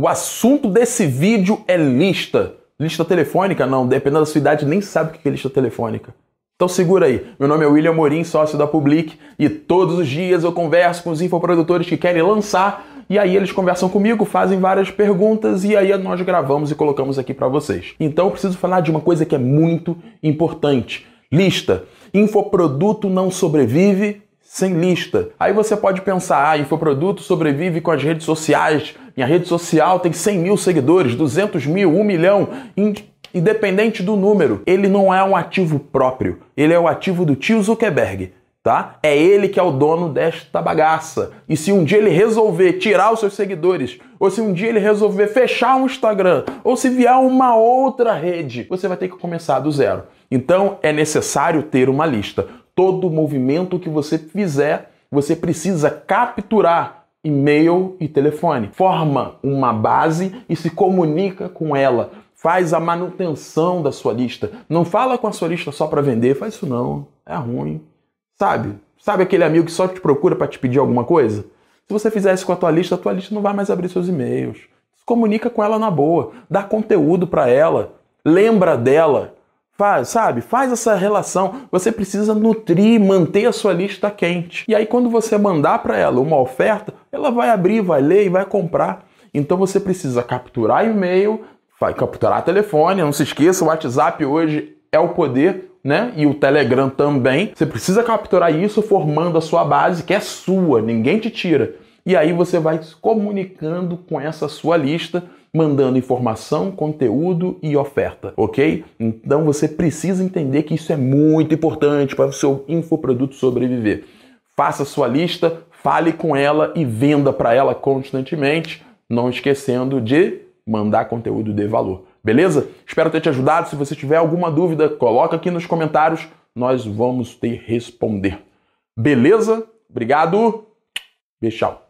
O assunto desse vídeo é lista. Lista telefônica? Não, dependendo da sua idade, nem sabe o que é lista telefônica. Então segura aí. Meu nome é William Morim, sócio da Public, e todos os dias eu converso com os infoprodutores que querem lançar, e aí eles conversam comigo, fazem várias perguntas e aí nós gravamos e colocamos aqui para vocês. Então eu preciso falar de uma coisa que é muito importante. Lista. Infoproduto não sobrevive sem lista. Aí você pode pensar, ah, infoproduto sobrevive com as redes sociais. Minha rede social tem 100 mil seguidores, 200 mil, 1 milhão. Independente do número, ele não é um ativo próprio. Ele é o ativo do tio Zuckerberg. Tá? É ele que é o dono desta bagaça. E se um dia ele resolver tirar os seus seguidores, ou se um dia ele resolver fechar um Instagram, ou se vier uma outra rede, você vai ter que começar do zero. Então é necessário ter uma lista todo movimento que você fizer, você precisa capturar e-mail e telefone. Forma uma base e se comunica com ela. Faz a manutenção da sua lista. Não fala com a sua lista só para vender, faz isso não. É ruim. Sabe? Sabe aquele amigo que só te procura para te pedir alguma coisa? Se você fizer isso com a tua lista, a tua lista não vai mais abrir seus e-mails. Se comunica com ela na boa, dá conteúdo para ela, lembra dela, Faz, sabe? Faz essa relação. Você precisa nutrir, manter a sua lista quente. E aí, quando você mandar para ela uma oferta, ela vai abrir, vai ler e vai comprar. Então você precisa capturar e-mail, vai capturar telefone. Não se esqueça, o WhatsApp hoje é o poder, né? E o Telegram também. Você precisa capturar isso formando a sua base, que é sua, ninguém te tira. E aí você vai se comunicando com essa sua lista mandando informação, conteúdo e oferta, ok? Então você precisa entender que isso é muito importante para o seu infoproduto sobreviver. Faça sua lista, fale com ela e venda para ela constantemente, não esquecendo de mandar conteúdo de valor. Beleza? Espero ter te ajudado. Se você tiver alguma dúvida, coloca aqui nos comentários, nós vamos te responder. Beleza? Obrigado. Beijo.